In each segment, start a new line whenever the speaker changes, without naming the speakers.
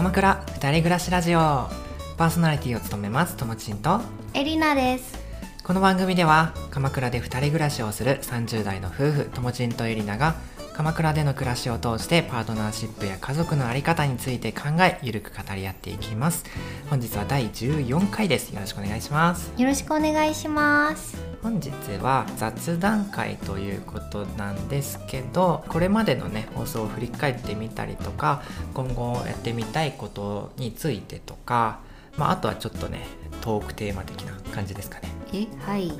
鎌倉二人暮らしラジオ。パーソナリティを務めますともちんと。
エリナです。
この番組では鎌倉で二人暮らしをする30代の夫婦ともちんとエリナが鎌倉での暮らしを通してパートナーシップや家族の在り方について考えゆるく語り合っていきます。本日は第14回です。よろしくお願いします。
よろしくお願いします
本日は雑談会ということなんですけどこれまでのね放送を振り返ってみたりとか今後やってみたいことについてとか、まあ、あとはちょっとねトークテーマ的な感じですかね。
え？はい。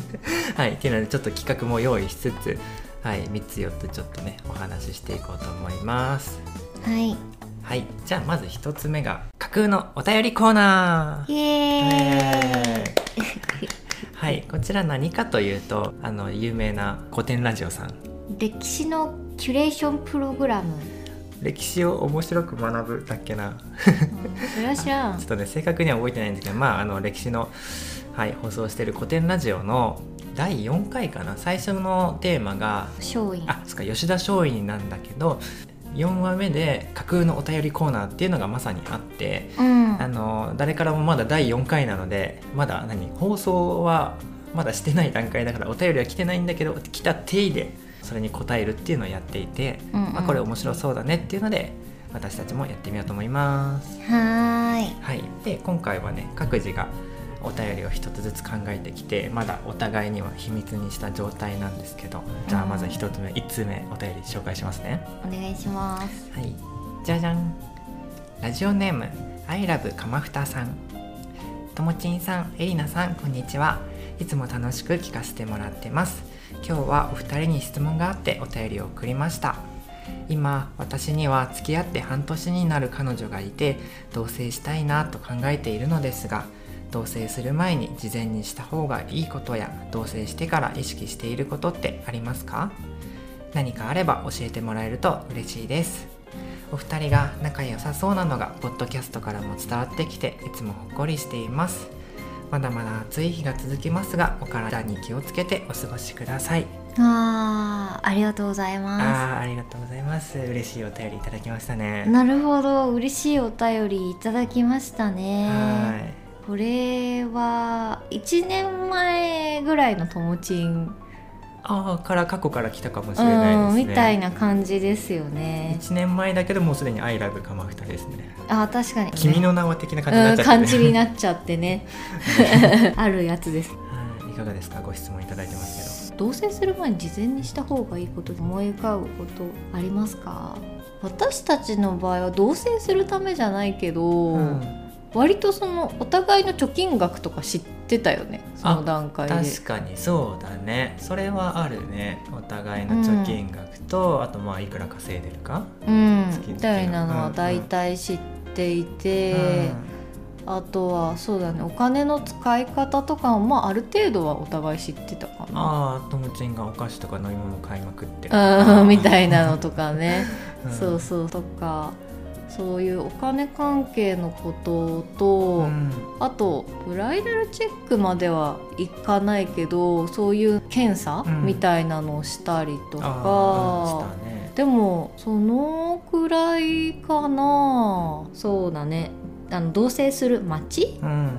はい。っていうのでちょっと企画も用意しつつ、はい、3つ4つちょっとねお話ししていこうと思います。
はい。
はい、じゃあまず1つ目が架空のお便りコーナー。
イエーイ
はい、こちら何かというとあの有名な古典ラジオさん。
歴史のキュレーションプログラム、
歴史を面白く学ぶだっけな。
うんそれは知らん。
ちょっとね正確には覚えてないんですけどまああの歴史の、はい、放送してる古典ラジオの第4回かな。最初のテーマが
松陰。
あそっか吉田松陰なんだけど4話目で架空のお便りコーナーっていうのがまさにあって
うん。
あの誰からもまだ第4回なのでまだ何放送はまだしてない段階だからお便りは来てないんだけど来た定位でそれに答えるっていうのをやっていて、
うんうん。
まあ、これ面白そうだねっていうので私たちもやってみようと思います。
はーい。
はい、で今回はね各自がお便りを一つずつ考えてきてまだお互いには秘密にした状態なんですけどじゃあまず一つ目1通目お便り紹介しますね。
お願いします
はい、じゃじゃん。ラジオネーム、アイラブかまふたさん。ともちんさん、エリナさん、こんにちは。いつも楽しく聞かせてもらってます。今日はお二人に質問があってお便りを送りました。今、私には付き合って半年になる彼女がいて、同棲したいなと考えているのですが、同棲する前に事前にした方がいいことや同棲してから意識していることってありますか？何かあれば教えてもらえると嬉しいです。お二人が仲良さそうなのがポッドキャストからも伝わってきていつもほっこりしています。まだまだ暑い日が続きますがお体に気をつけてお過ごしください。
あーありがとうございま
あーありがとうございます。嬉しいお便りいただきましたね。
すなるほど。嬉しいお便りいただきましたね。
はい
これは1年前ぐらいのともちん
あーから過去から来たかもしれないですね。
うんみたいな感じですよね。
1年前だけどもうすでに「アイラブかまふた」ですね。
あ確かに、ね、
君の名は的な感じになっ
うん
ちゃって、
感じになっちゃってね。あるやつです。
はいいかがですか？ご質問いただいてますけど。
同棲する前に事前にした方がいいこと思い浮かぶことありますか？私たちの場合は同棲するためじゃないけど、
うん
割とそのお互いの貯金額とか知ってたよねその段階で。
確かにそうだね。それはあるね。お互いの貯金額と、あとまあいくら稼いでるか、
うん。みたいなのは大体知っていて、あとはそうだね。お金の使い方とかも、まあ、ある程度はお互い知ってたかな。
ああともちんがお菓子とか飲み物買いまくって。る
うん。みたいなのとかね。
うん。
そうそう。とかそういうお金関係のことと、
うん。
あとブライダルチェックまではいかないけどそういう検査、
うん。
みたいなのをしたりと
あ
かでもそのくらいかな。そうだね。あの同棲する町
うん。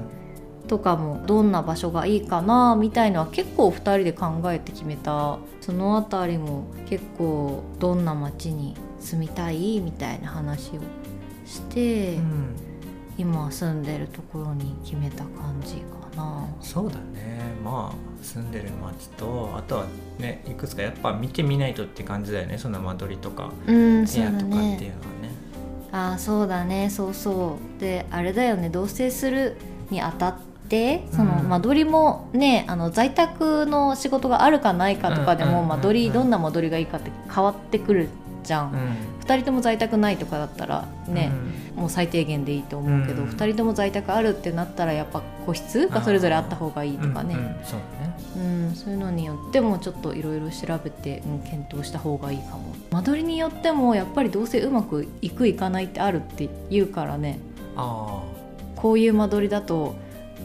とかもどんな場所がいいかなみたいのは結構2人で考えて決めた。そのあたりも結構どんな町に住みたいみたいな話をして、
うん
今住んでるところに決めた感じかな。
そうだね。まあ住んでる町とあとはねいくつかやっぱ見てみないとって感じだよね。その間取りとか
うんそうだ
部屋とかっていうのは
ね。
ね。
ああそうだねそうそう。であれだよね同棲するにあたってその
うん。
間取りもねあの在宅の仕事があるかないかとかでも
うんうんうんうん。
間取りどんな間取りがいいかって変わってくるじゃん、
うん
2人とも在宅ないとかだったらね、もう最低限でいいと思うけど、
うん。
2人とも在宅あるってなったらやっぱ個室がそれぞれあった方がいいとかね、
うんうんそうだね。
うんそういうのによってもちょっといろいろ調べて、うん、検討した方がいいかも。間取りによってもやっぱりどうせうまくいくいかないってあるって言うからね。
あ
こういう間取りだと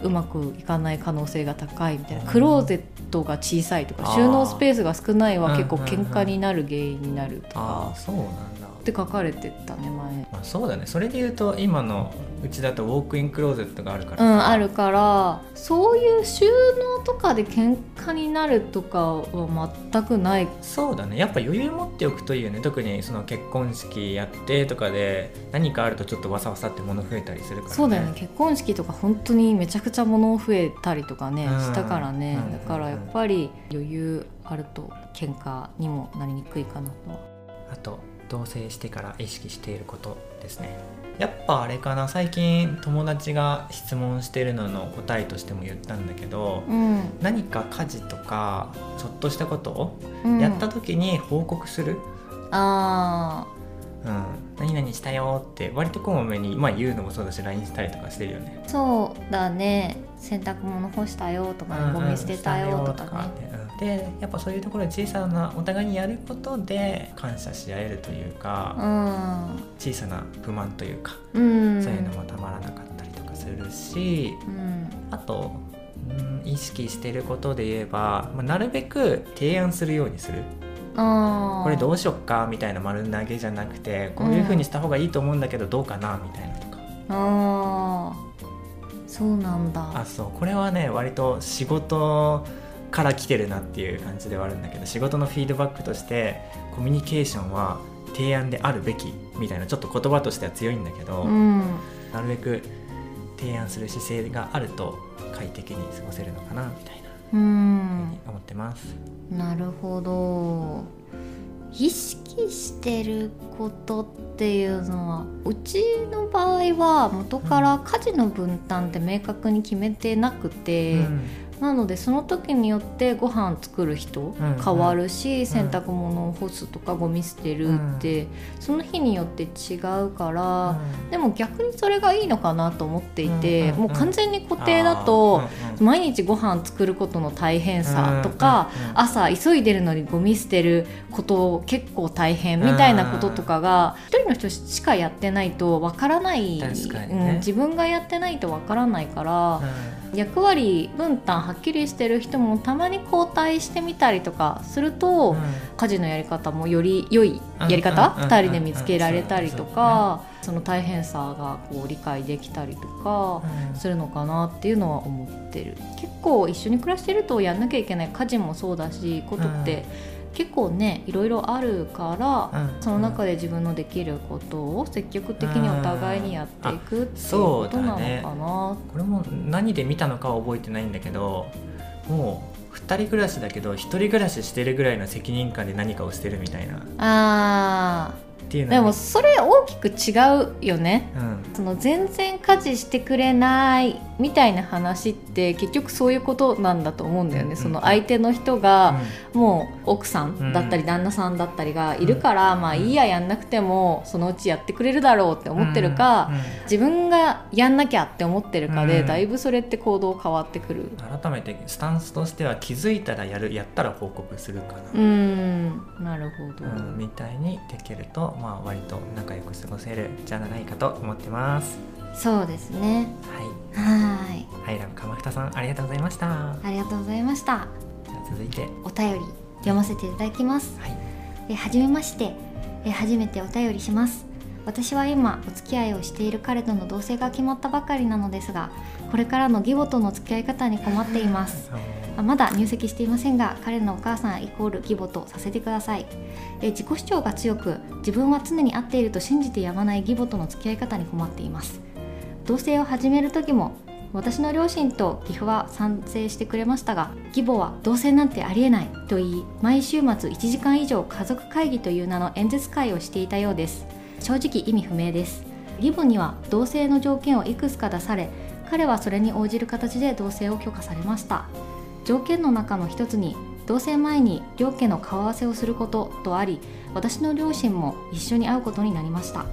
うまくいかない可能性が高いみたいな。
うん
クローゼットが小さいとか収納スペースが少ないは結構
うんうんうん。
喧嘩になる原因になるとか。
ああそうなんだ
って書かれてたね前。
まあ、そうだね。それで言うと今のうちだとウォークインクローゼットがあるから。さ
うん、あるからそういう収納とかで喧嘩になるとかは全くない。
そうだね。やっぱ余裕持っておくといいよね。特にその結婚式やってとかで何かあるとちょっとわさわさって物増えたりするから、ね、
そうだよね。結婚式とか本当にめちゃくちゃ物増えたりとかね
うん。
したからね。
うん。
だからやっぱり余裕あると喧嘩にもなりにくいかなと。
あと同棲してから意識していることですね。やっぱあれかな。最近友達が質問してるのの答えとしても言ったんだけど、
うん、
何か家事とかちょっとしたことを
うん、
やった時に報告する、
あ
うん、何々したよって割とこまめに、まあ、言うのもそうだし LINE したりとかしてるよね。
ーそうだね。洗濯物干したよとかね、ゴミ捨てたよとかね
でやっぱそういうところで小さなお互いにやることで感謝し合えるというか、小さな不満というか、
うん、うん、
そういうのもたまらなかったりとかするし
うん。
あと、うん、意識してることで言えば、まあ、なるべく提案するようにする。これどうしよっかみたいな丸投げじゃなくてこういう風にした方がいいと思うんだけどどうかなみたいなとか。
あー。そうなんだ。
あそう。これはね割と仕事から来てるなっていう感じではあるんだけど仕事のフィードバックとしてコミュニケーションは提案であるべきみたいなちょっと言葉としては強いんだけど、
うん。
なるべく提案する姿勢があると快適に過ごせるのかなみたいな
う
ふうに
ん
思ってます。
なるほど。意識してることっていうのはうちの場合は元から家事の分担って明確に決めてなくて、
うん
なのでその時によってご飯作る人
ん
変わるし、洗濯物を干すとかゴミ捨てるって、その日によって違うから、でも逆にそれがいいのかなと思っていて、もう完全に固定だと、毎日ご飯作ることの大変さとか、朝急いでるのにゴミ捨てること結構大変みたいなこととかが一人の人しかやってないとわからない、うん、自分がやってないとわからないから、役割分担はっきりしてる人もたまに交代してみたりとかすると、
うん。
家事のやり方もより良いやり方、
うんうん
2人で見つけられたりと
うん
か、その大変さがこう理解できたりとか。
うん。
するのかなっていうのは思ってる。結構一緒に暮らしてるとやんなきゃいけない家事もそうだしことって結構ねいろいろあるから、
うん。
その中で自分のできることを積極的にお互いにやっていくっていうことなのかな。
これも何で見たのかは覚えてないんだけどもう2人暮らしだけど1人暮らししてるぐらいの責任感で何かをしてるみたいなっ
あ
ていうの
でもそれ大きく違うよね。
うん。
その全然家事してくれないみたいな話って結局そういうことなんだと思うんだよね、
うん
その相手の人がもう奥さんだったり
うん。
旦那さんだったりがいるから、まあいいややんなくてもそのうちやってくれるだろうって思ってるか、自分がやんなきゃって思ってるかで、
うん。
だいぶそれって行動変わってくる。
うん改めてスタンスとしては気づいたらやるやったら報告するか
う
な、
ん。なるほど、
うんみたいにできると、まあ、割と仲良く過ごせるんじゃないかと思ってます。
そうですね。
はい。
はい。
ハイラブ鎌蓋さんありがとうございました。
ありがとうございました。
じゃあ続いて。
お便り読ませていただきます。
はい。
えはじめまして。え初めてお便りします。私は今お付き合いをしている彼との同棲が決まったばかりなのですがこれからの義母との付き合い方に困っています。あまだ入籍していませんが彼のお母さんイコール義母とさせてください。え自己主張が強く自分は常に合っていると信じてやまない義母との付き合い方に困っています。同棲を始める時も私の両親と義父は賛成してくれましたが義母は同棲なんてありえないと言い毎週末1時間以上家族会議という名の演説会をしていたようです。正直意味不明です。義母には同棲の条件をいくつか出され彼はそれに応じる形で同棲を許可されました。条件の中の一つに同棲前に両家の顔合わせをすることとあり私の両親も一緒に会うことになりました。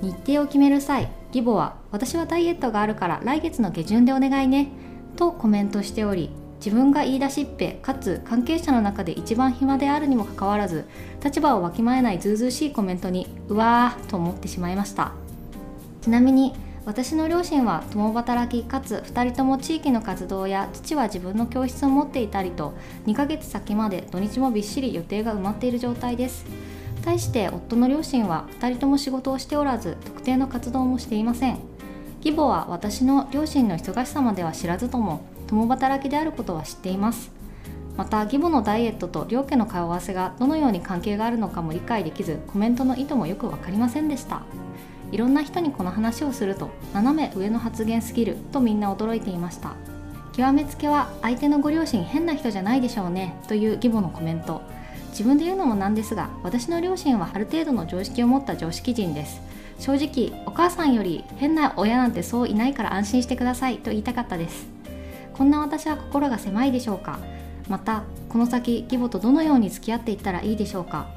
日程を決める際義母は私はダイエットがあるから来月の下旬でお願いねとコメントしており自分が言い出しっぺかつ関係者の中で一番暇であるにもかかわらず立場をわきまえないずうずうしいコメントにうわーと思ってしまいました。ちなみに私の両親は共働きかつ2人とも地域の活動や父は自分の教室を持っていたりと2ヶ月先まで土日もびっしり予定が埋まっている状態です。対して夫の両親は2人とも仕事をしておらず特定の活動もしていません。義母は私の両親の忙しさまでは知らずとも共働きであることは知っています。また義母のダイエットと両家の顔合わせがどのように関係があるのかも理解できずコメントの意図もよく分かりませんでした。いろんな人にこの話をすると斜め上の発言すぎるとみんな驚いていました。極めつけは相手のご両親変な人じゃないでしょうねという義母のコメント。自分で言うのもなんですが私の両親はある程度の常識を持った常識人です。正直お母さんより変な親なんてそういないから安心してくださいと言いたかったです。こんな私は心が狭いでしょうか。またこの先義母とどのように付き合っていったらいいでしょうか。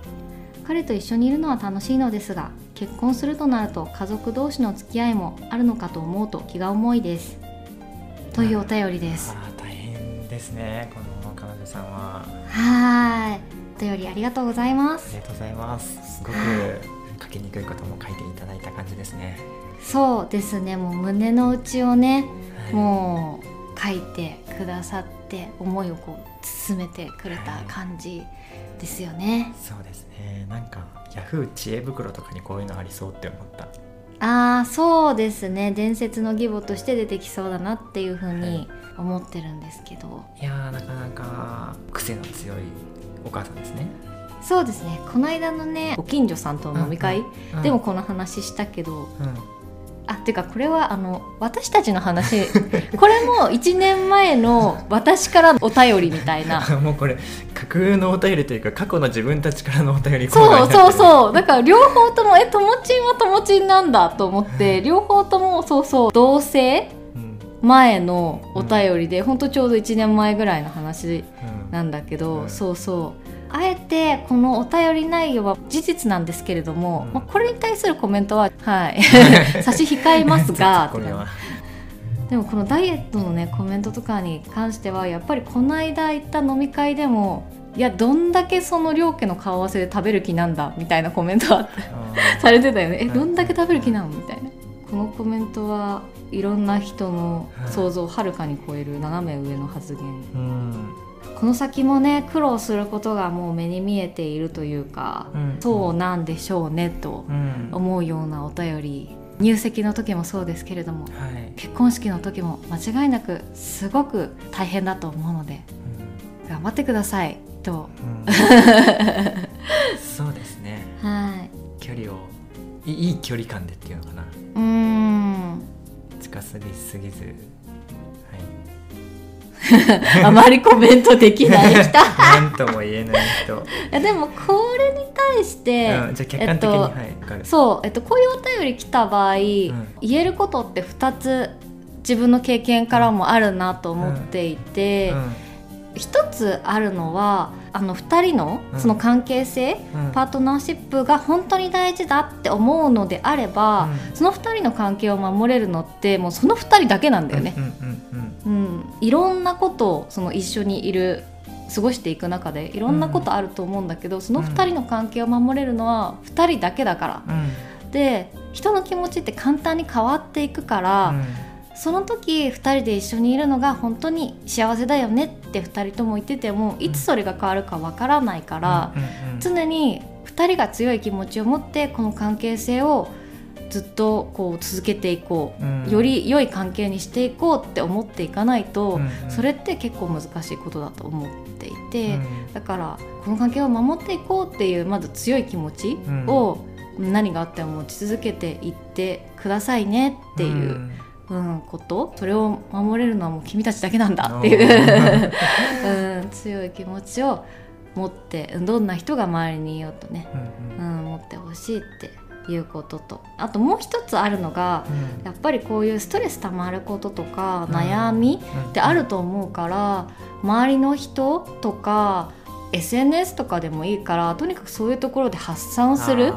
彼と一緒にいるのは楽しいのですが結婚するとなると家族同士の付き合いもあるのかと思うと気が重いです。というお便りです。
大変ですねこの彼女さんは。
はい。お便りありがとうございま
あ
す
りがとうございます。すごく書きにくいことも書いていただいた感じですね。
そうですね。もう胸の内をね
はい。
もう書いてくださって思いをこう包めてくれた感じですよね。
そうですね。なんかヤフー知恵袋とかにこういうのありそうって思った。
ああそうですね。伝説の義母として出てきそうだなっていうふうに思ってるんですけど、
いやーなかなか癖の強いお母さんですね、
そうですね。この間のねご近所さんとの飲み会、
うん。
でもこの話したけど
うん
あっていうかこれはあの私たちの話。これも1年前の私からお便りみたいな。
もうこれ架空のお便りというか過去の自分たちからのお便り
そうそう
う、
そう。だから両方ともえともちんはともちんなんだと思って両方ともそうそう同棲
うん。
前のお便りで、ほん。とちょうど1年前ぐらいの話
うん。
なんだけど、
うん
そうそうあえてこのお便り内容は事実なんですけれども、
うん。
まあ、これに対するコメントは、はい、差し控えますが でもこのダイエットのねコメントとかに関してはやっぱりこの間行った飲み会でもいやどんだけその両家の顔合わせで食べる気なんだみたいなコメントは されてたよね。え
うん
どんだけ食べる気なのみたいな。このコメントはいろんな人の想像をはるかに超える斜め上の発言。
うん
この先もね苦労することがもう目に見えているというか、
うん。
そうなんでしょうねと
うん。
思うようなお便り。入籍の時もそうですけれども
はい、
結婚式の時も間違いなくすごく大変だと思うので頑張ってくださいと。
うん。う んそうですね。
はい。
距離をいい距離感でっていうのかな。
うーん。
近すぎすぎず。はい
あまりコメントできない人。い
なんとも言えない人、
やでもこれに対して、
うん、じゃあ客観的に、
えっと
はい
そう、えっと、こういうお便り来た場合、言えることって2つ自分の経験からもあるなと思っていて、一つあるのはあの2人の
うん。
その関係性、
うん。うん
パートナーシップが本当に大事だって思うのであれば、
うん。
その2人の関係を守れるのってもうその2人だけなんだよね。いろんなことをその一緒にいる過ごしていく中でいろんなことあると思うんだけど、その2人の関係を守れるのは2人だけだから。
うん。
で人の気持ちって簡単に変わっていくから、その時2人で一緒にいるのが本当に幸せだよねって2人とも言っててもいつそれが変わるかわからないから、常に2人が強い気持ちを持ってこの関係性をずっとこう続けていこう、
うん。
より良い関係にしていこうって思っていかないと、それって結構難しいことだと思っていて、
うん。
だからこの関係を守っていこうっていうまず強い気持ちを何があっても持ち続けていってくださいねっていう。うん、こと？それを守れるのはもう君たちだけなんだっていう、うん、強い気持ちを持ってどんな人が周りにいようとね、
うんうん。
うん、持ってほしいっていうことと。あともう一つあるのが
うん。
やっぱりこういうストレス溜まることとか
うん。
悩み
うん。
ってあると思うから周りの人とか SNS とかでもいいからとにかくそういうところで発散する。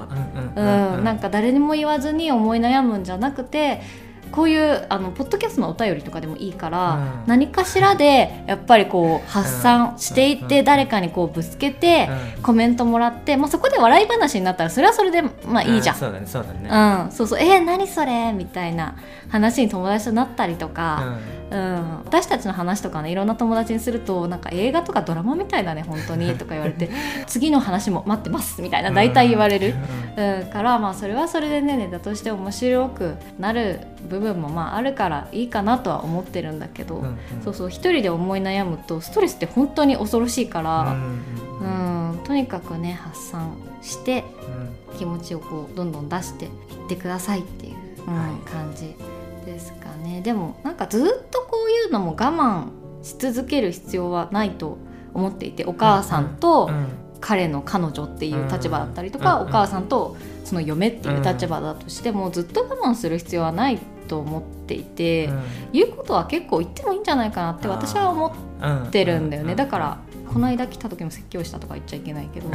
うん、
なんか誰にも言わずに思い悩むんじゃなくてこういうあのポッドキャストのお便りとかでもいいから、
うん。
何かしらでやっぱりこう発散していって、
うん。
誰かにこうぶつけて、
うん。
コメントもらって、まあ、そこで笑い話になったらそれはそれでまあいいじゃん。
うそうだねそうだね。
うん、そうそう。えー、何それみたいな話に友達となったりとか、うん。私たちの話とかねいろんな友達にするとなんか映画とかドラマみたいだね本当に とか言われて次の話も待ってますみたいな大体言われる、うん、からまあそれはそれでねネタとして面白くなる部分もまああるからいいかなとは思ってるんだけど、
うんうん。
そうそう一人で思い悩むとストレスって本当に恐ろしいか
うん
ら、
うん。
うんとにかくね発散して
うん。
気持ちをこうどんどん出していってくださいっていう、感じですかね。でもなんかずっとこういうのも我慢し続ける必要はないと思っていてお母さんと
うん
彼の彼女っていう立場だったりとか、
うん
お母さんとその嫁っていう立場だとしても、ずっと我慢する必要はないと思っていて、
うん。
言うことは結構言ってもいいんじゃないかなって私は思ってるんだよね、
う
だからこの間来た時も説教したとか言っちゃいけないけど。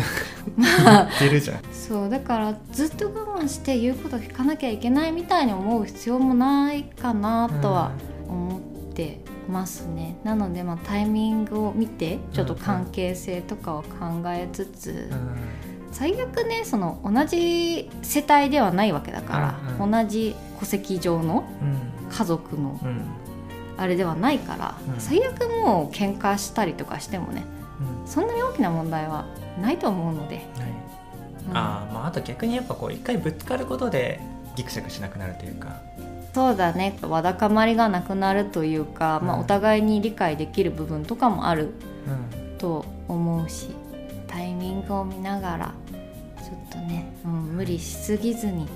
出るじゃん。
そうだからずっと我慢して言うこと聞かなきゃいけないみたいに思う必要もないかなとは思ってますね、なのでまあタイミングを見てちょっと関係性とかを考えつつ、
うん
最悪ねその同じ世帯ではないわけだから、
うん
同じ戸籍上の
うん。
家族の
うん。
あれではないから、
うん。
最悪もう喧嘩したりとかしてもね
うん。
そんなに大きな問題はないと思うので、
はい。
うん。
あーまああと逆にやっぱこう一回ぶつかることでギクシャクしなくなるというか。
そうだね。わだかまりがなくなるというか、まあ、
うん
お互いに理解できる部分とかもある
うん。
と思うしタイミングを見ながらとね、うん、無理しすぎずに
はい。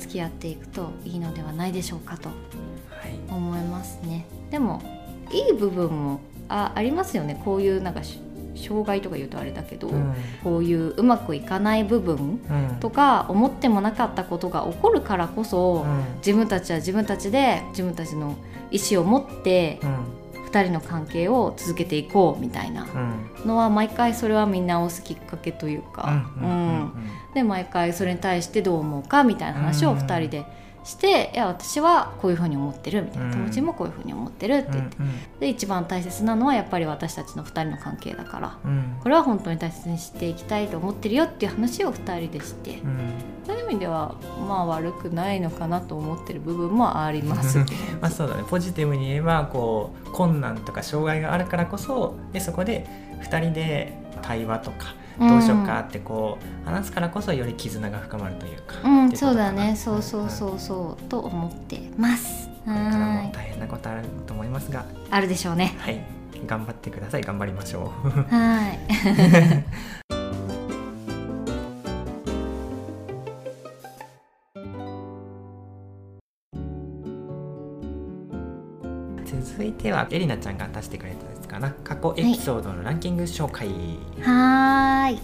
付き合っていくといいのではないでしょうかと
はい。
思いますね。でもいい部分もあありますよね。こういうなんかし障害とか言うとあれだけど、
うん。
こういううまくいかない部分
うん。
とか思ってもなかったことが起こるからこそ、
うん。
自分たちは自分たちで自分たちの意思を持って
うん
2人の関係を続けていこうみたいな
うん。
のは毎回それは見直すきっかけというか、
うん
で毎回それに対してどう思うかみたいな話を
うん
2人でして、いや私はこういうふうに思ってるみたいな、
うん。
友達もこういうふうに思ってるって
うん
言って、で一番大切なのはやっぱり私たちの2人の関係だから。
うん。うん
これは本当に大切にしていきたいと思ってるよっていう話を2人でして、
うん。
そういう意味ではまあ悪くないのかなと思ってる部分もあります。
まあそうだね。ポジティブに言えばこう困難とか障害があるからこそでそこで2人で対話とかどうしようかってこう話すからこそより絆が深まるというか、
うん、そうだね、そうそうそうそう、と思ってます。
これから
はい、
も大変なことあると思いますが。
あるでしょうね。
はい。頑張ってください。頑張りましょう。
はい。
続いてはエリナちゃんが出してくれたやつかな。過去エピソードのランキング紹介、
はーい。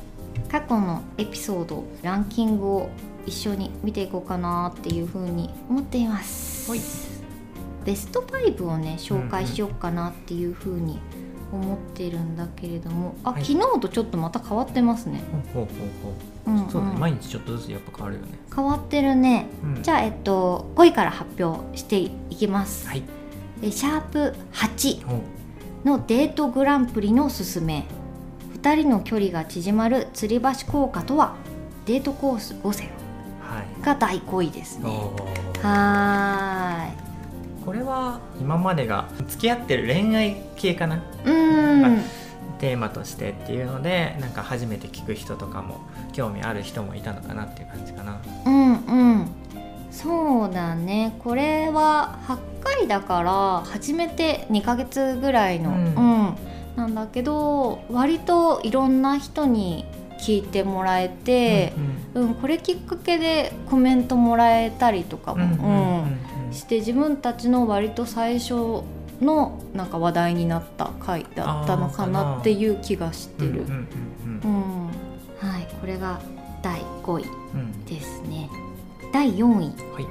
過去のエピソード、ランキングを一緒に見ていこうかなっていうふうに思っています。
はい。
ベスト5をね、紹介しようかなっていうふうに思ってるんだけれども、あ、
はい。
昨日とちょっとまた変わってますね。
ほうほうほう。ほう
うん、
そうだね、
ん
毎日ちょっとずつやっぱ変わるよね、
変わってるね。
うん。
じゃあ、えっと、5位から発表していきます。
はい。
でシャープ8
ほう。
のデートグランプリのすすめ。2人の距離が縮まる吊り橋効果とはデートコース5選
はい。
が第5位です。ねは
これは今までが付き合ってる恋愛系かな？
うーん
テーマとしてっていうのでなんか初めて聞く人とかも興味ある人もいたのかなっていう感じかな。
うんうんそうだね。これは8回だから初めて2ヶ月ぐらいの、
う
うん。んなんだけど割といろんな人に聞いてもらえて、うんこれきっかけでコメントもらえたりとか
うんうん
も、うんして自分たちの割と最初のなんか話題になった回だったのか
な
なっていう気がしてる。
うんうん
うんはい、これが第5位
うんうん
ですね。第4位、
はい。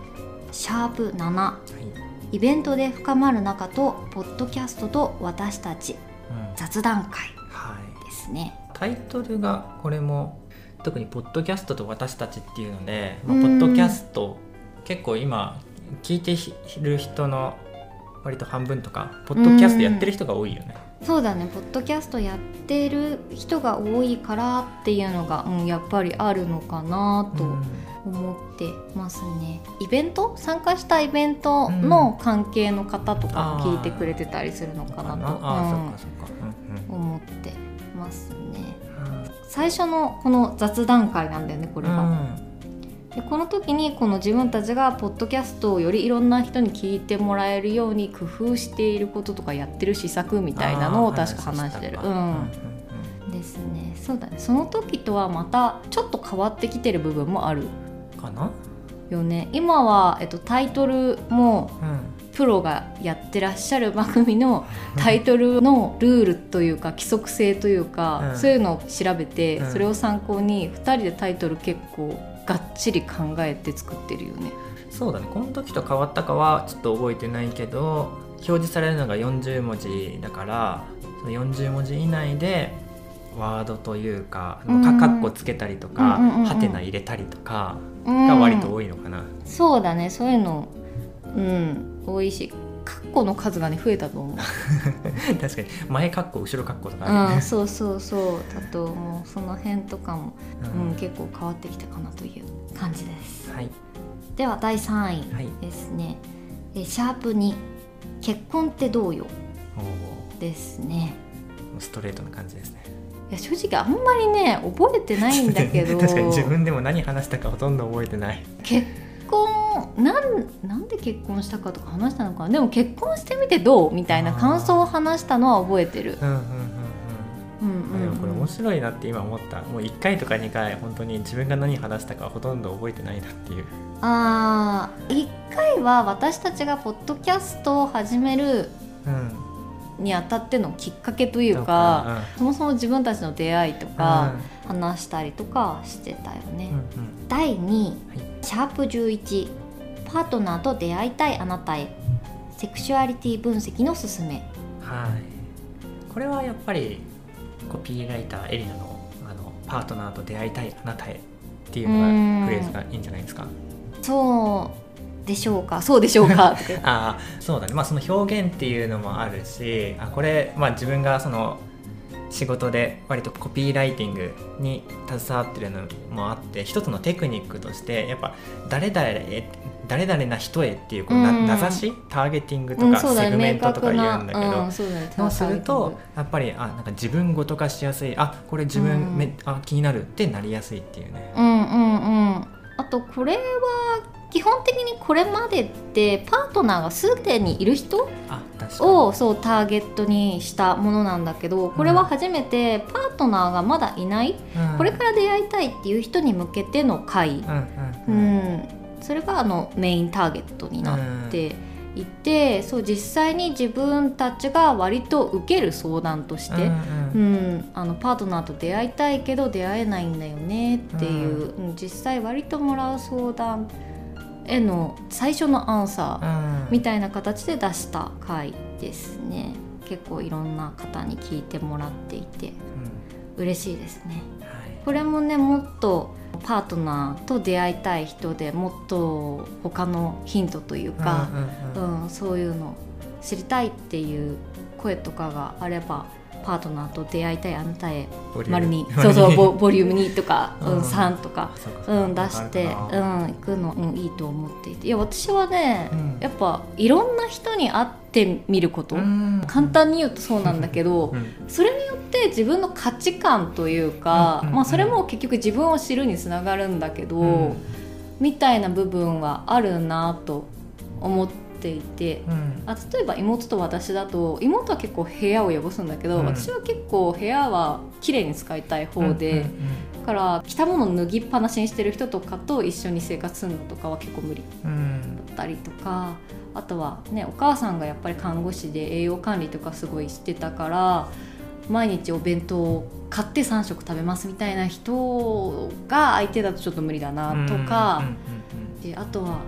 シャープ7、
はい。
イベントで深まる中と、ポッドキャストと私たち、
うん。
雑談会
はい。
ですね。
タイトルがこれも特に「ポッドキャストと私たち」っていうので、まあ、
うん。
ポッドキャスト結構今聞いてる人の割と半分とかポッドキャストやってる人が多いよね、
そうだね。ポッドキャストやってる人が多いからっていうのが、うん、やっぱりあるのかなと思ってますね、イベント？参加したイベントの関係の方とか聞いてくれてたりするのかなと、思ってますね、最初のこの雑談会なんだよねこれが、でこの時にこの自分たちがポッドキャストをよりいろんな人に聞いてもらえるように工夫していることとかやってる施策みたいなのを確か話してる。うん、ですね。そうだね。その時とはまたちょっと変わってきてる部分もある
かな？
よね。今は、えっと、タイトルも、プロがやってらっしゃる番組のタイトルのルールというか規則性というか、そういうのを調べて、それを参考に2人でタイトル結構がっちり考えて作ってるよね。
そうだね。この時と変わったかはちょっと覚えてないけど表示されるのが40文字だからその40文字以内でワードというかか括弧つけたりとか、はてな入れたりとかが割と多いのかな、
そうだね。そういうのうん。多いしカッコの数がね増えたと思う。
確かに。前カッコ後ろカッコとか
ね、うん、そうそうそうだともう。その辺とかも、うん、うん、結構変わってきたかなという感じです、
はい、
では第3位ですね、はい、シャープ2結婚ってどうよ？ですね。
ストレートな感じですね
いや正直あんまりね覚えてないんだけど。
確かに自分でも何話したかほとんど覚えてない。
結婚なんなんで結婚したかとか話したのかな。でも結婚してみてどうみたいな感想を話したのは覚えてる。うんうん
でもこれ面白いなって今思った。もう1回とか2回本当に自分が何話したかほとんど覚えてないなっていう。
あ1回は私たちがポッドキャストを始めるにあたってのきっかけというか、うん、そもそも自分たちの出会いとか話したりとかしてたよね、うんうん、第2位、はい。シャープ11パートナーと出会いたいあなたへセクシュアリティ分析のすすめ。
はい。これはやっぱりコピーライターエリナのあのパートナーと出会いたいあなたへっていうのがフレーズがいいんじゃないですか？
そうでしょうか？そうでしょうか？
ああそうだね。まあその表現っていうのもあるしあこれまあ自分がその仕事で割とコピーライティングに携わってるのもあって一つのテクニックとしてやっぱ誰々へ誰々な人へっていうこう名指し？ターゲティングとか、セグメントとか言うんだけど、うんそうね、するとやっぱりあなんか自分ごと化しやすい。あこれ自分め、あ気になるってなりやすいっていうね。
うんうんうん、あとこれは基本的にこれまでってパートナーがすでにいる人をそうターゲットにしたものなんだけどこれは初めてパートナーがまだいない、うん、これから出会いたいっていう人に向けての回、うん、それがあのメインターゲットになっていて、そう実際に自分たちが割と受ける相談として、うんあのパートナーと出会いたいけど出会えないんだよねっていう、うん、実際割ともらう相談への最初のアンサーみたいな形で出した回ですね。結構いろんな方に聞いてもらっていて、うん、嬉しいですね、はい、これもねもっとパートナーと出会いたい人でもっと他のヒントというか、うん、うん、そういうの知りたいっていう声とかがあればパートナーと出会いたいあなたへ丸に。そうそう ボボリューム2とか、うん、3とか、うん、出してうん行くの、うん、いいと思っていて。いや私はね、うん、やっぱいろんな人に会ってみること、簡単に言うとそうなんだけど、それによって自分の価値観というか、まあ、それも結局自分を知るにつながるんだけど、みたいな部分はあるなと思って。ていて、うん、あ例えば妹と私だと妹は結構部屋を汚すんだけど、うん、私は結構部屋は綺麗に使いたい方で、だから着たもの脱ぎっぱなしにしてる人とかと一緒に生活するのとかは結構無理。だったりとか。あとはねお母さんがやっぱり看護師で栄養管理とかすごいしてたから毎日お弁当を買って3食食べますみたいな人が相手だとちょっと無理だなとか、であとは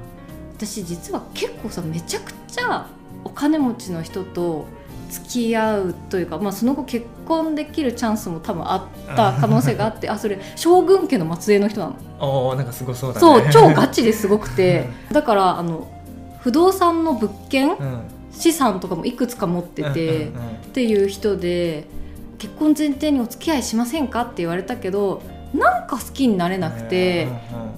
私実は結構さめちゃくちゃお金持ちの人と付き合うというか、まあ、その後結婚できるチャンスも多分あった可能性があってあそれ将軍家の末裔の人なの。
あなんかすごそうだ、
ね、そう 超ガチですごくて。だからあの不動産の物件、
うん。
資産とかもいくつか持ってて、っていう人で結婚前提にお付き合いしませんかって言われたけどなんか好きになれなくて、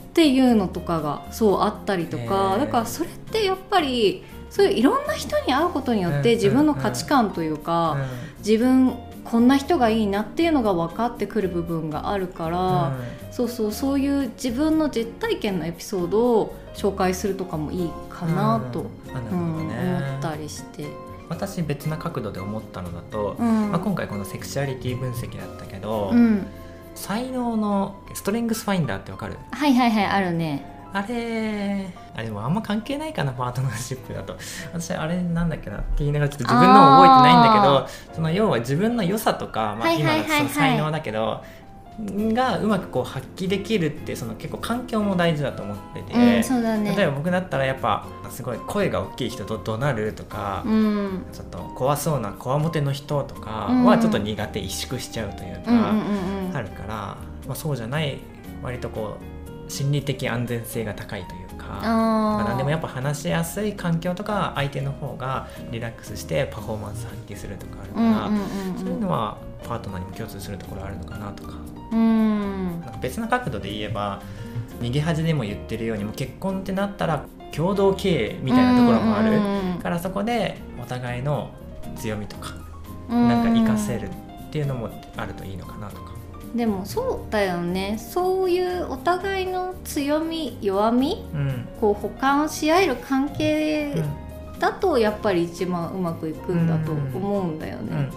っていうのとかがそうあったりとか、だからそれってやっぱりそういういろんな人に会うことによっ
うん
て自分の価値観というか、自分こんな人がいいなっていうのが分かってくる部分があるから、そうそうそういう自分の実体験のエピソードを紹介するとかもいいかなと、
うん。ね。
思ったりして。
私別な角度で思ったのだと、
うん。
まあ、今回このセクシュアリティ分析だったけど、
うん、
才能のストレングスファインダーってわかる？
はいはいはいあるね。
あれあれでもあんま関係ないかなパートナーシップだと。私あれなんだっけな？って言いながらちょっと自分のを覚えてないんだけどその要は自分の良さとか、まあ、
はい
今
はいはいはい。
だとその才能だけど、がうまくこう発揮できるってその結構環境も大事だと思ってて、
うんね。
例えば僕だったらやっぱすごい声が大きい人と怒鳴るとか、
うん。
ちょっと怖そうなこわもての人とか
うん。
はちょっと苦手萎縮しちゃうというか、あるから、まあ、そうじゃない割とこう心理的安全性が高いというか。やっぱ話しやすい環境とか相手の方がリラックスしてパフォーマンス発揮するとかあるから、
うんうんうんうん。
そういうのはパートナーにも共通するところあるのかなとか。
うん。
なんか別な角度で言えば逃げ恥でも言ってるようにもう結婚ってなったら共同経営みたいなところもある、からそこでお互いの強みとかなんか活かせるっていうのもあるといいのかなとか。
でもそうだよね。そういうお互いの強み弱み
うん。
こう補完し合える関係
うん
だとやっぱり一番うまくいくんだと思うんだよ
うん。
ね。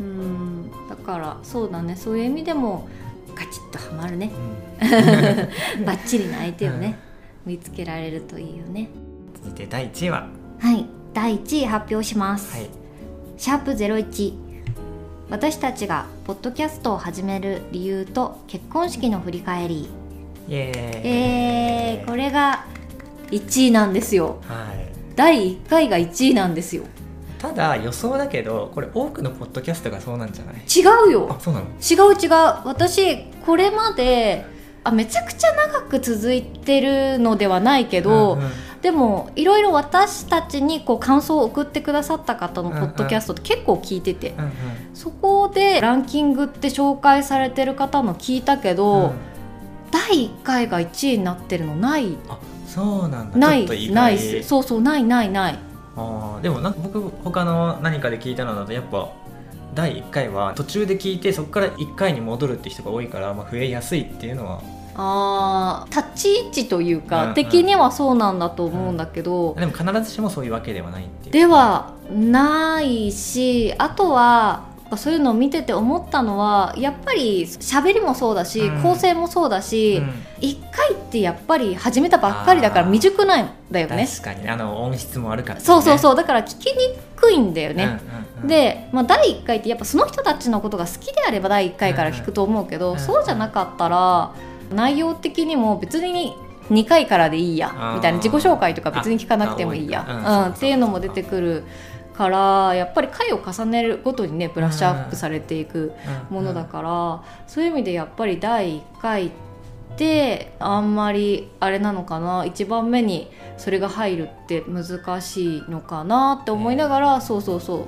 うん。だからそうだね。そういう意味でもガチッとはまるね。
うん。
バッチリな相手をね、見つけられるといいよね。
続いて第1位は、
はい。第1位発表します。
はい、
シャープ01私たちがポッドキャストを始める理由と結婚式の振り返り。
イエーイ。
えー、これが1位なんですよ。
はい。
第1回が1位なんですよ。
ただ予想だけどこれ多くのポッドキャストがそうなんじゃない？
違うよ。
あそうなの？
違う違う。私これまであめちゃくちゃ長く続いてるのではないけど、
うんうん。
でもいろいろ私たちにこう感想を送ってくださった方のポッドキャストって結構聞いてて、
うんうん。
そこでランキングって紹介されてる方の聞いたけど、
うん。
第1回が1位になってるのない？
あそうなんだ。
ないないそうそうないないない。
あーでもなんか僕他の何かで聞いたのだとやっぱ第1回は途中で聞いてそこから1回に戻るって人が多いから、まあ、増えやすいっていうのは。
あー立ち位置というか、
うんうん。
的にはそうなんだと思うんだけど、
でも必ずしもそういうわけではないっていう。
ではないしあとはそういうのを見てて思ったのはやっぱり喋りもそうだし、
うん。
構成もそうだし、
うん。
一1回ってやっぱり始めたばっかりだから未熟なんだよね。
確かに。ねあの音質も悪かったりね、
そうそうそう。だから聞きにくいんだよね、
うんうんうん、
で、まあ、第1回ってやっぱその人たちのことが好きであれば第1回から聞くと思うけど、
うん
そうじゃなかったら内容的にも別に2回からでいいやみたいな自己紹介とか別に聞かなくてもいいや
うん、
っていうのも出てくるからやっぱり回を重ねるごとにねブラッシュアップされていくものだから、そういう意味でやっぱり第1回ってあんまりあれなのかな1番目にそれが入るって難しいのかなって思いながら、そうそうそう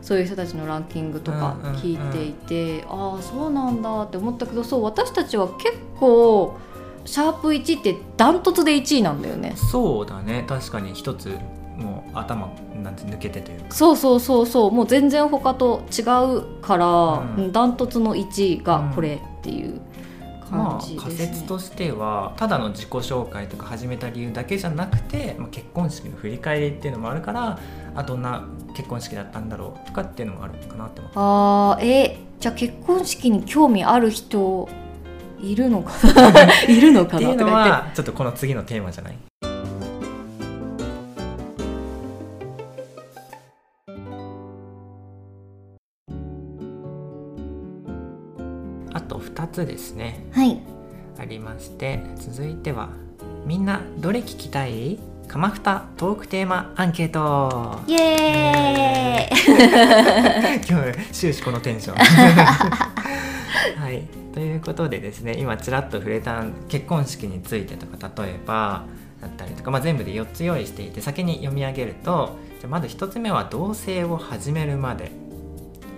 そういう人たちのランキングとか
うんうんうん。
聞いていて、ああそうなんだって思ったけどそう私たちは結構シャープ1ってダントツで1位なんだよね。
そうだね。確かに一つもう頭なんて抜けてというか。
そうそうそうそう。もう全然他と違うから、ダントツの1位がこれっていう
まあ
感じですね。
仮説としてはただの自己紹介とか始めた理由だけじゃなくて、まあ、結婚式の振り返りっていうのもあるからあどんな結婚式だったんだろうとかっていうのもあるのかなって思って。
あーえじゃあ結婚式に興味ある人いるのかな？いるのか
っていうのはちょっとこの次のテーマじゃない？つですね。
はい。
ありまして続いてはみんなどれ聞きたい？かまふたトークテーマアンケート。
イエーイ。
今日終始このテンション。はい。ということでですね今ちらっと触れた結婚式についてとか例えばだったりとか、まあ、全部で4つ用意していて先に読み上げるとじゃまず1つ目は同棲を始めるまで。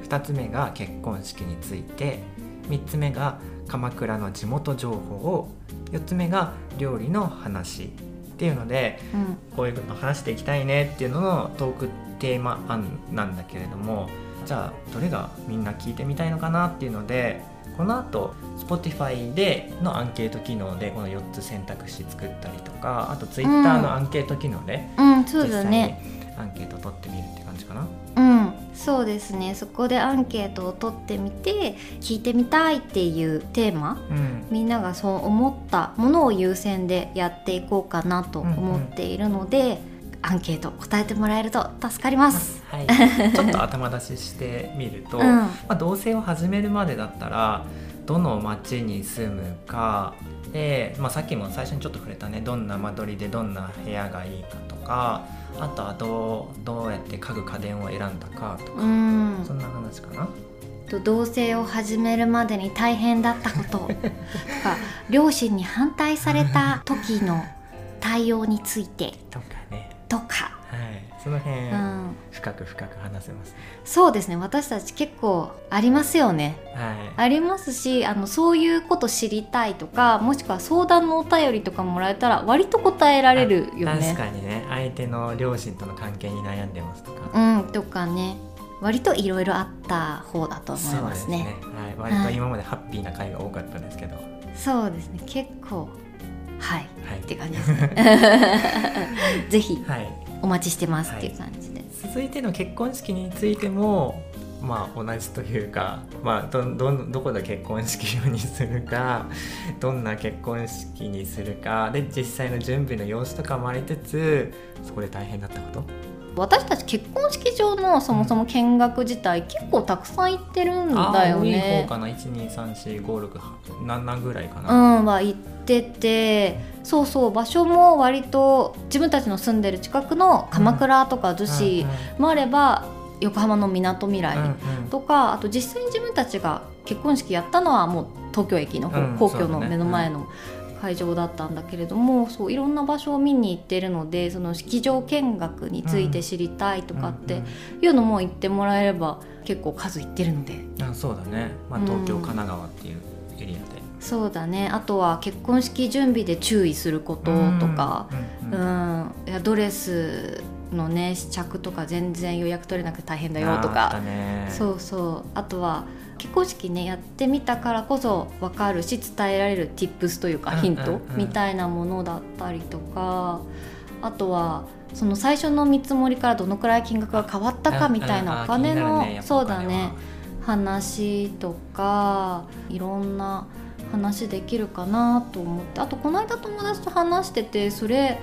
2つ目が結婚式について3つ目が鎌倉の地元情報4つ目が料理の話っていうので
うん。
こういうの話していきたいねっていうののトークテーマ案なんだけれどもじゃあどれがみんな聞いてみたいのかなっていうのでこの後 Spotify でのアンケート機能でこの4つ選択肢作ったりとかあと Twitter のアンケート機能で実際にアンケート取ってみるって感じかな？
うんそうですね。そこでアンケートを取ってみて聞いてみたいっていうテーマ？
うん。
みんながそう思ったものを優先でやっていこうかなと思っているので、アンケート答えてもらえると助かります。
はい、ちょっと頭出ししてみると、
うん。
まあ、同棲を始めるまでだったらどの町に住むかで、まあ、さっきも最初にちょっと触れたねどんな間取りでどんな部屋がいいかとかあとはどうどうやって家具家電を選んだかとか、
うん。
そんな話かな。
と同棲を始めるまでに大変だったこと。とか両親に反対された時の対応について。
とかね、
とか、
はい、その辺、
うん、
深く深く話せます。ね。
そうですね。私たち結構ありますよね。
はい。
ありますしあのそういうこと知りたいとかもしくは相談のお便りとかもらえたら割と答えられるよ
確
ね。
かにね。相手の両親との関係に悩んでますとか、
うんとかね。割といろいろあった方だと思いますね。
はい、割と今までハッピーな回が多かったですけど、
そうですね。結構はい。
はい。
って感じですね。ぜひ
はい、
お待ちしてますっていう感じで。
続いての結婚式についてもまあ同じというか、まあ、どどどこで結婚式にするかどんな結婚式にするかで実際の準備の様子とかもありつつそこで大変だったこと
私たち結婚式場のそもそも見学自体結構たくさん行ってるんだよ
あー多い
ね
方。かな1234567ぐらいか
う
な、
んは行っててそうそう場所も割と自分たちの住んでる近くの鎌倉とか逗子もあれば横浜のみなとみらいとかあと実際に自分たちが結婚式やったのはもう東京駅の皇居の目の前の会場だったんだけれども、そういろんな場所を見に行ってるのでその式場見学について知りたいとかっていうのも言ってもらえれば結構数いってるので。
あそうだね、まあ、東京、
うん
神奈川っていうエリアで。
そうだね。あとは結婚式準備で注意することとか、
うんうん
うんいやドレスのね試着とか全然予約取れなくて大変だよとか。
たね。
そうそう。あとは結婚式ねやってみたからこそ分かるし伝えられる tips というか
うん
ヒントみたいなものだったりとかあとはその最初の見積もりからどのくらい金額が変わったかみたいなお金の
ね
そうだね話とかいろんな話できるかなと思って。あとこの間友達と話しててそれ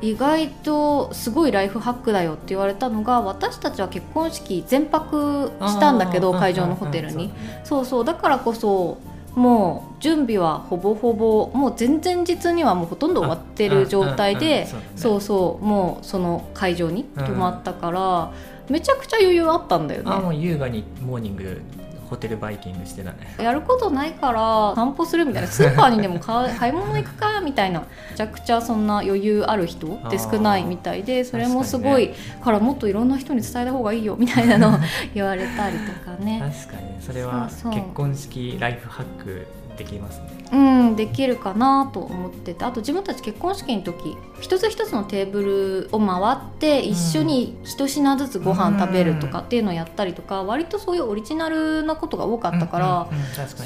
意外とすごいライフハックだよって言われたのが私たちは結婚式全泊したんだけど会場のホテルに。
そう
そうだからこそもう準備はほぼほぼもう前々日にはもうほとんど終わってる状態で
そう
そうもうその会場に泊まったからめちゃくちゃ余裕あったんだよね
あもう優雅にモーニングホテルバイキングしてたね。
やることないから散歩するみたいな。スーパーにでも買い 買い物行くかみたいな。めちゃくちゃそんな余裕ある人って少ないみたいでそれもすごいからもっといろんな人に伝えた方がいいよみたいなのを 言われたりとかね。
確かに。それは結婚式ライフハックできますね。
うん、できるかなと思ってて。あと自分たち結婚式の時一つ一つのテーブルを回って一緒に一品ずつご飯食べるとかっていうのをやったりとか割とそういうオリジナルなことが多かったから、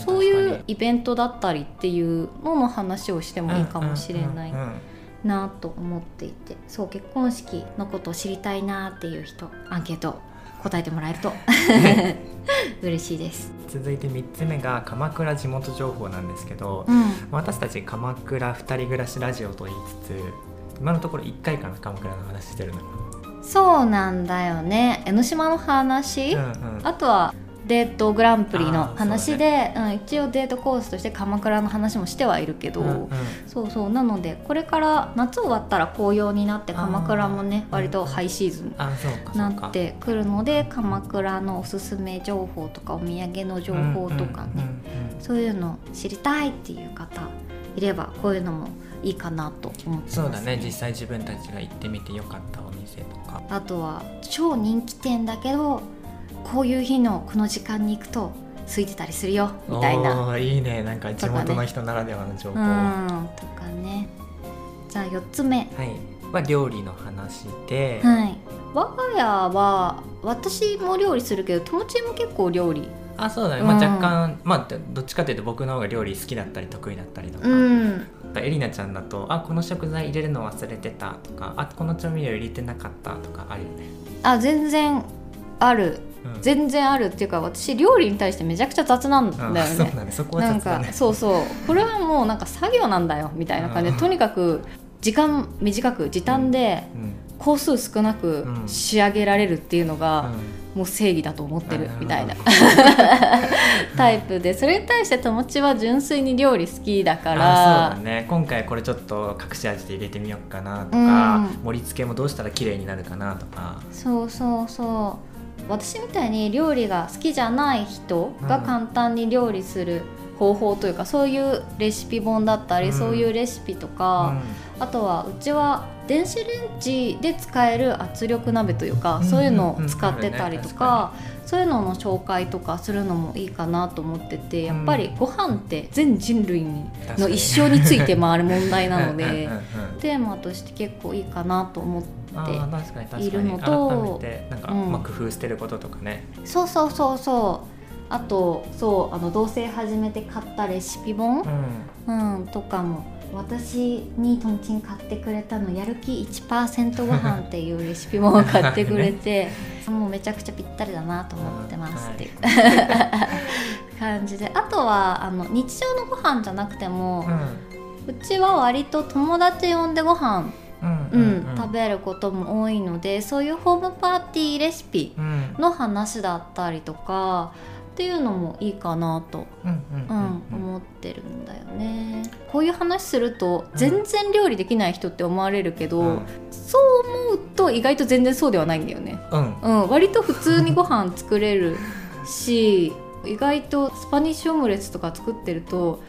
そういうイベントだったりっていうのの話をして
に
もいいかもしれないなと思っていて。そう結婚式のことを知りたいなっていう人アンケート答えてもらえると。嬉しいです。
続いて3つ目が鎌倉地元情報なんですけど、
うん。
私たち鎌倉2人暮らしラジオと言いつつ今のところ1回かな鎌倉の話してるの、
そうなんだよね。江ノ島の話、
うんうん、
あとはデートグランプリの話でう、ん、一応デートコースとして鎌倉の話もしてはいるけど、
うんうん。
そうそうなのでこれから夏終わったら紅葉になって鎌倉もね割とハイシーズン
あそうかそうか。
なってくるので鎌倉のおすすめ情報とかお土産の情報とかね、
うんうん
そういうの知りたいっていう方いればこういうのもいいかなと思ってます、
そうだね。実際自分たちが行ってみてよかったお店とか。
あとは超人気店だけどこういう日のこの時間に行くと空いてたりするよみたいな。
いいね。なんか地元の人ならではの情報、
とかね。じゃあ4つ目。
い。は料理の話で、
はい。我が家は私も料理するけど友達も結構料理。
あそうだね、まあ、
うん
若干、まあどっちかというと僕の方が料理好きだったり得意だったりとか、
うん。
エリナちゃんだとあこの食材入れるの忘れてたとかあこの調味料入れてなかったとかあるよね、
あ全然ある。
うん
全然あるっていうか私料理に対してめちゃくちゃ雑なんだよ
うん
ね、
そうだね。そこは
なん
雑だね。
かそうそう。これはもうなんか作業なんだよみたいな感じ
うん。
でとにかく時間短く時短で
うん。
工数少なく
うん。
仕上げられるっていうのが
う
もう正義だと思ってる
うん
みたいな。
う ん
タイプでそれに対して友達は純粋に料理好きだか
あ
ら
そうだね。今回これちょっと隠し味で入れてみようかなとか、
うん。
盛り付けもどうしたら綺麗になるかなとか。
そうそうそう私みたいに料理が好きじゃない人が
うん。
簡単に料理する方法というか、そういうレシピ本だったり、
うん。
そういうレシピとか、あとはうちは電子レンジで使える圧力鍋というか、
うん
そういうの
うん
を使ってたりと
あ
か,、そういうのの紹介とかするのもいいかなと思っててやっぱりご飯って全人類にの一生について回る問題なので
うんうんうん。うん
テーマとして結構いいかなと思っているのと
ん。まあ、工夫してることとかね。
そうそうそうそう。あとそうあの同棲始めて買ったレシピ本、
うん。
うん、とかも私にとんちん買ってくれたのやる気1%ご飯っていうレシピ本を買ってくれて、もうめちゃくちゃぴったりだなと思ってますっていう、感じで。あとはあの日常のご飯じゃなくても、うちは割と友達呼んでご飯、
うん。
うん食べることも多いのでそういうホームパーティーレシピ
うん。
の話だったりとかっていうのもいいかなと思ってるんだよね。こういう話すると全然料理できない人って思われるけど、
うん。
そう思うと意外と全然そうではないんだよね、
うん。
うん、割と普通にご飯作れるし意外とスパニッシュオムレツとか作ってると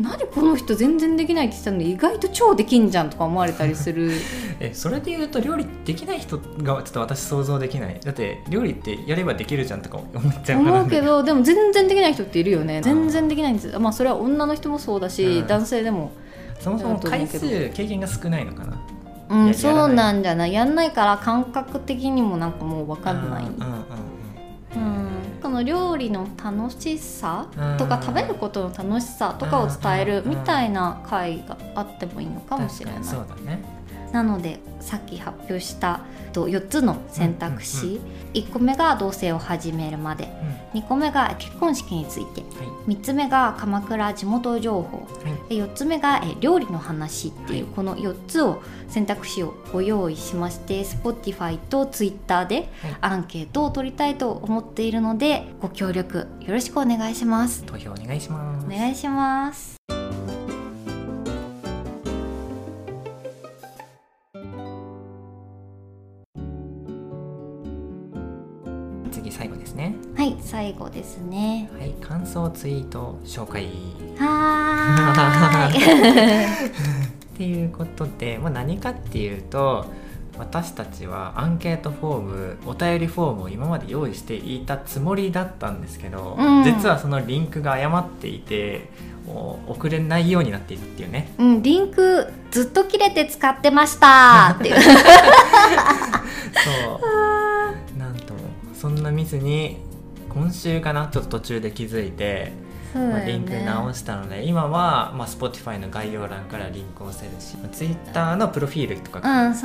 何この人全然できないって言ってたのに意外と超できんじゃんとか思われたりする。
えそれで言うと料理できない人がちょっと私想像できない。だって料理ってやればできるじゃんとか思っちゃうから。
思うけど でも全然できない人っているよね。全然できないんです。まあそれは女の人もそうだし、
うん。
男性でも。
そもそも回数経験が少ないのかな。
うん、
や
そうなんじゃない。やんないから感覚的にもなんかもう分かんない、
うんうん
の料理の楽しさ
うん。
とか食べることの楽しさとかを伝える
うん。
みたいな回があってもいいのかもしれない。
そうだね
なのでさっき発表したと4つの選択肢、1個目が同棲を始めるまで。2個目が結婚式について。
はい。
3つ目が鎌倉地元情報。
はい。
で4つ目がえ料理の話っていう
はい。
この4つを選択肢をご用意しまして Spotify と Twitter で
はい。
アンケートを取りたいと思っているのでご協力よろしくお願いします
投票お願いします
お願いします
最後ですね。
はい
感想ツイート紹介。
はーい。
っていうことで、まあ、何かっていうと私たちはアンケートフォームお便りフォームを今まで用意していたつもりだったんですけど、
うん。
実はそのリンクが誤っていて送れないようになっているっていうね。
うんリンクずっと切れて使ってました。っていう。
そう。なんともそんなミスに今週かな？ちょっと途中で気づいて、まあ、リンク直したので今は、まあ、Spotify の概要欄からリンクを押せるし Twitter のプロフィールとか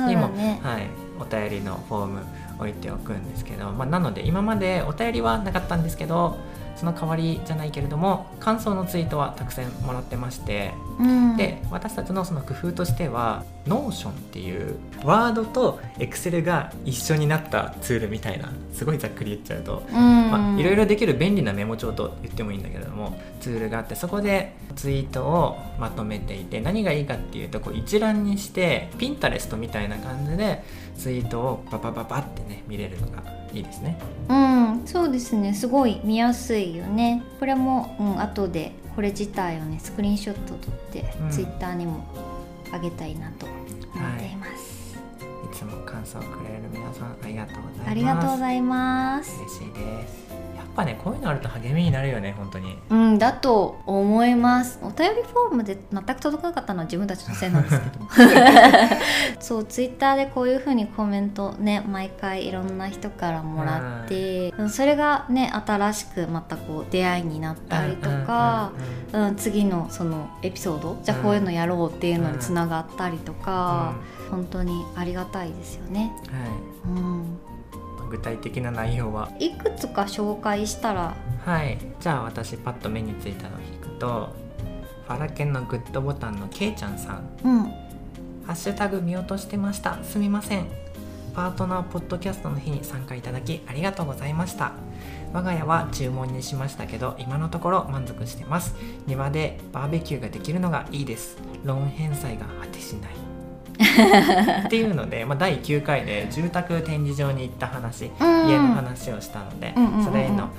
にも、
だね。
はい、お便りのフォーム置いておくんですけど、まあ、なので今までお便りはなかったんですけどその代わりじゃないけれども感想のツイートはたくさんもらってまして、
うん。
で私たちのその工夫としては Notion っていうワードと Excel が一緒になったツールみたいなすごいざっくり言っちゃうと
うん。
まあ、いろいろできる便利なメモ帳と言ってもいいんだけれどもツールがあってそこでツイートをまとめていて何がいいかっていうとこう一覧にしてピンタレストみたいな感じでツイートをババババってね見れるのがいいですね。
うん、そうですね。すごい見やすいよね。これも、うん、後でこれ自体をねスクリーンショット撮って、
うん。
ツイッターにもあげたいなと思っています、
いつも感想をくれる皆さんありがとうございます。
ありがとうございます。
嬉しいですぱねこういうのあると励みになるよね本当に。
うんだと思います。お便りフォームで全く届かなかったのは自分たちのせいなんですけど。そうツイッターでこういう風にコメントね毎回いろんな人からもらって、それがね新しくまたこう出会いになったりとか、
うんうんうん
うん、次のそのエピソードじゃあこういうのやろうっていうのにつながったりとか、本当にありがたいですよね。
うん
うん、
はい具体的な内容は？い
くつか紹介したら？
はい。じゃあ私パッと目についたのを引くとファラケンのグッドボタンのけいちゃんさん。
うん。
ハッシュタグ見落としてました。すみません。パートナーポッドキャストの日に参加いただきありがとうございました。我が家は注文にしましたけど今のところ満足してます。庭でバーベキューができるのがいいです。ローン返済が果てしないっていうので、まあ、第9回で住宅展示場に行った話、
うん。
家の話をしたので、
うんうんうんうん。
それへの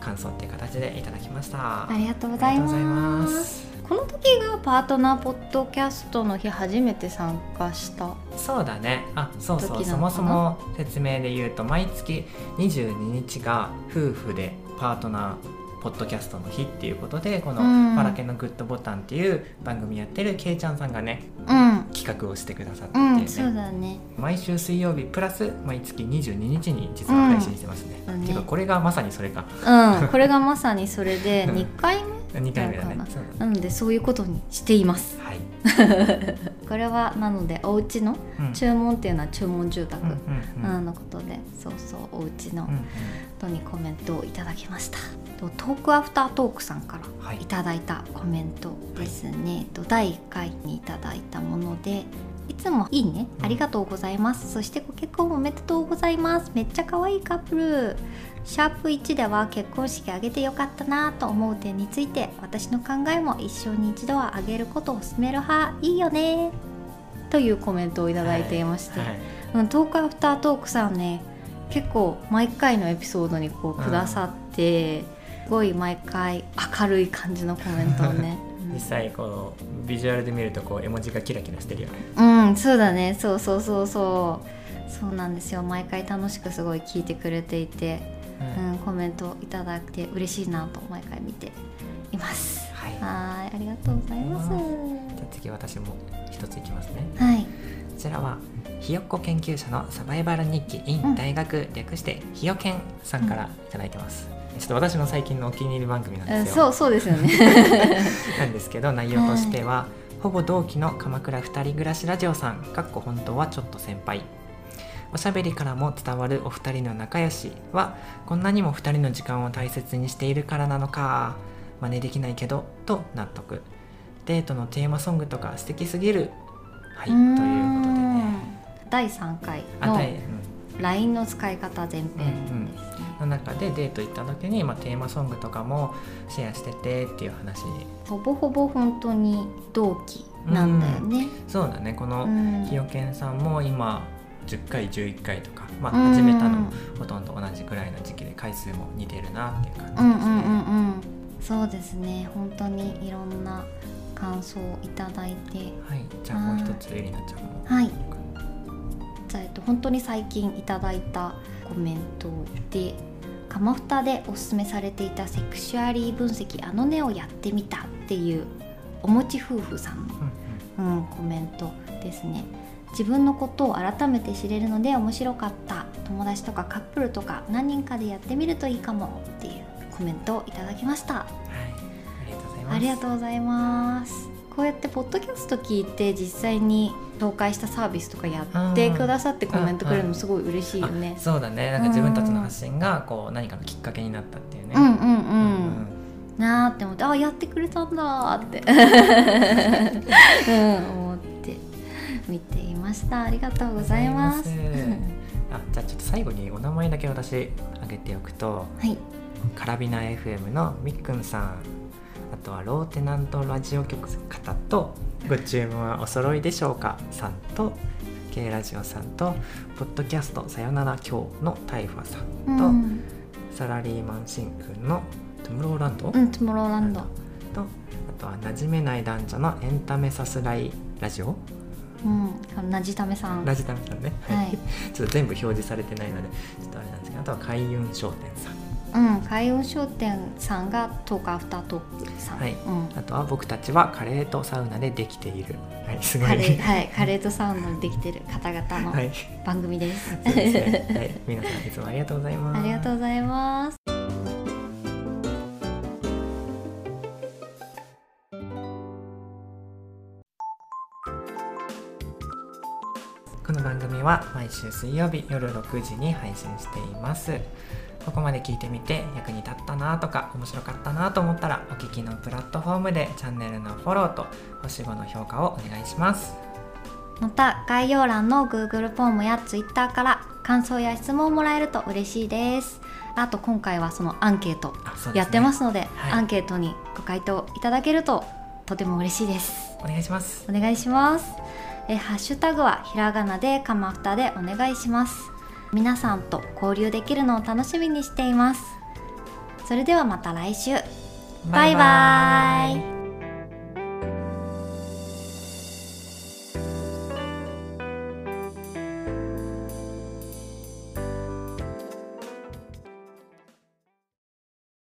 感想っていう形でいただきました。
ありがとうございます。この時がパートナーポッドキャストの日初めて参加した
そうだね。あそうそう。そもそも説明で言うと毎月22日が夫婦でパートナーポッドキャストの日っていうことでこの
うん「
パラケンのグッドボタン」っていう番組やってるけいちゃんさんがね
うん。
企画をしてくださっていうね、
そうだね。
毎週水曜日プラス毎月22日に実は配信してますね。
うん。
っていうかこれがまさにそれか。
うん これがまさにそれで
うん。
2回目
？2回目だね。
な。のでそういうことにしています。
はい、
これはなのでお家の
うん。
注文っていうのは注文住宅のことでそうそうお家のにコメントをいただきました。とトークアフタートークさんから
はい。
いただいたコメントですね、と第1回にいただいたものでいつもいいね。
うん。
ありがとうございます、そしてご結婚おめでとうございます。めっちゃ可愛いカップル。シャープ1では結婚式あげてよかったなと思う点について私の考えも一生に一度はあげることを勧める派。いいよね。というコメントをいただいていまして、
はい。
うん、トークアフタートークさんね結構毎回のエピソードにこうくださって、すごい毎回明るい感じのコメントをね。
実際こうビジュアルで見るとこう絵文字がキラキラしてるよね。
うん、うんそうだね。そうそうそうそう。そうなんですよ。毎回楽しくすごい聞いてくれていて、
うん。
うん、コメントいただいて嬉しいなと毎回見ています。
はい。
はーい。ありがとうございます。
じゃあ次私も一ついきますね。
はい。
こちらはひよっこ研究者のサバイバル日記 in
うん
大学、略してひよけんさんからいただいてます。ちょっと私の最近のお気に入り番組なんですよ。
そうそうですよね。
なんですけど内容としては、ほぼ同期の鎌倉二人暮らしラジオさんかっこ本当はちょっと先輩。おしゃべりからも伝わるお二人の仲良しはこんなにも二人の時間を大切にしているからなのか真似できないけどと納得。デートのテーマソングとか素敵すぎるはいということでね。
第3回の LINE の使い方前編ですね、
の中でデート行った時に、まあ、テーマソングとかもシェアしててっていう話
ほぼほぼ本当に同期なんだよね。
そうだね。この、
うん。
ひよけんさんも今10回11回とか、まあ、
うん
始めたのもほとんど同じくらいの時期で回数も似てるなっていう感じですね。
うんうんうんうん。そうですね。本当にいろんな感想をいただいて。
はい、じゃあもう一つエリナちゃんも。
はい。じゃあ、えっと、本当に最近いただいたコメントで「カマフタでおすすめされていたセクシュアリー分析あのねをやってみた」っていうおもち夫婦さんの
うんうん
うん、コメントですね。自分のことを改めて知れるので面白かった。友達とかカップルとか何人かでやってみるといいかもっていうコメントをいただきました
ます。
ありがとうございます。こうやってポッドキャスト聞いて実際に紹介したサービスとかやってくださってコメントくれるのすごい嬉しいよね。
あそうだね。なんか自分たちの発信がこう何かのきっかけになったっていうね。
うんうんうん、
うん
なーって思ってあやってくれたんだーって、うん、思って見ていました。ありがとうございます。
あじゃあちょっと最後にお名前だけ私挙げておくと
はい。
カラビナ FM のみっくんさんあとはローテナントラジオ局方とご注文はお揃いでしょうか。さんと K ラジオさんとポッドキャストさよなら今日のタイファさんと、
うん、
サラリーマンシンくんのトゥムローランド、
うん、トゥモローランド。
とあとはは馴染めない男女のエンタメさすらいラジオ？
うんなじためさん。
ラジタメさんね、
はい。
ちょっと全部表示されてないのでちょっとあれなんですけどあとは開運商店さん
うん。開運商店さんがトークアフタートークさん、
はい。
うん。
あとは僕たちはカレーとサウナでできている。はい。すごい。
カレーはい。カレーとサウナでできてる方々の
はい。
番組です、
そうですね、はい、皆さんいつもありがとうございます。
ありがとうございます。
この番組は毎週水曜日夜6時に配信していますここまで聞いてみて役に立ったなとか面白かったなと思ったらお聞きのプラットフォームでチャンネルのフォローと星5の評価をお願いします。
また概要欄の Google フォームや Twitter から感想や質問をもらえると嬉しいです。あと今回はそのアンケートやってますので
はい。
アンケートにご回答いただけるととても嬉しいです。
お願いします。
お願いします。えハッシュタグはひらがなでかまふたでお願いします皆さんと交流できるのを楽しみにしています。それではまた来週。バイバイ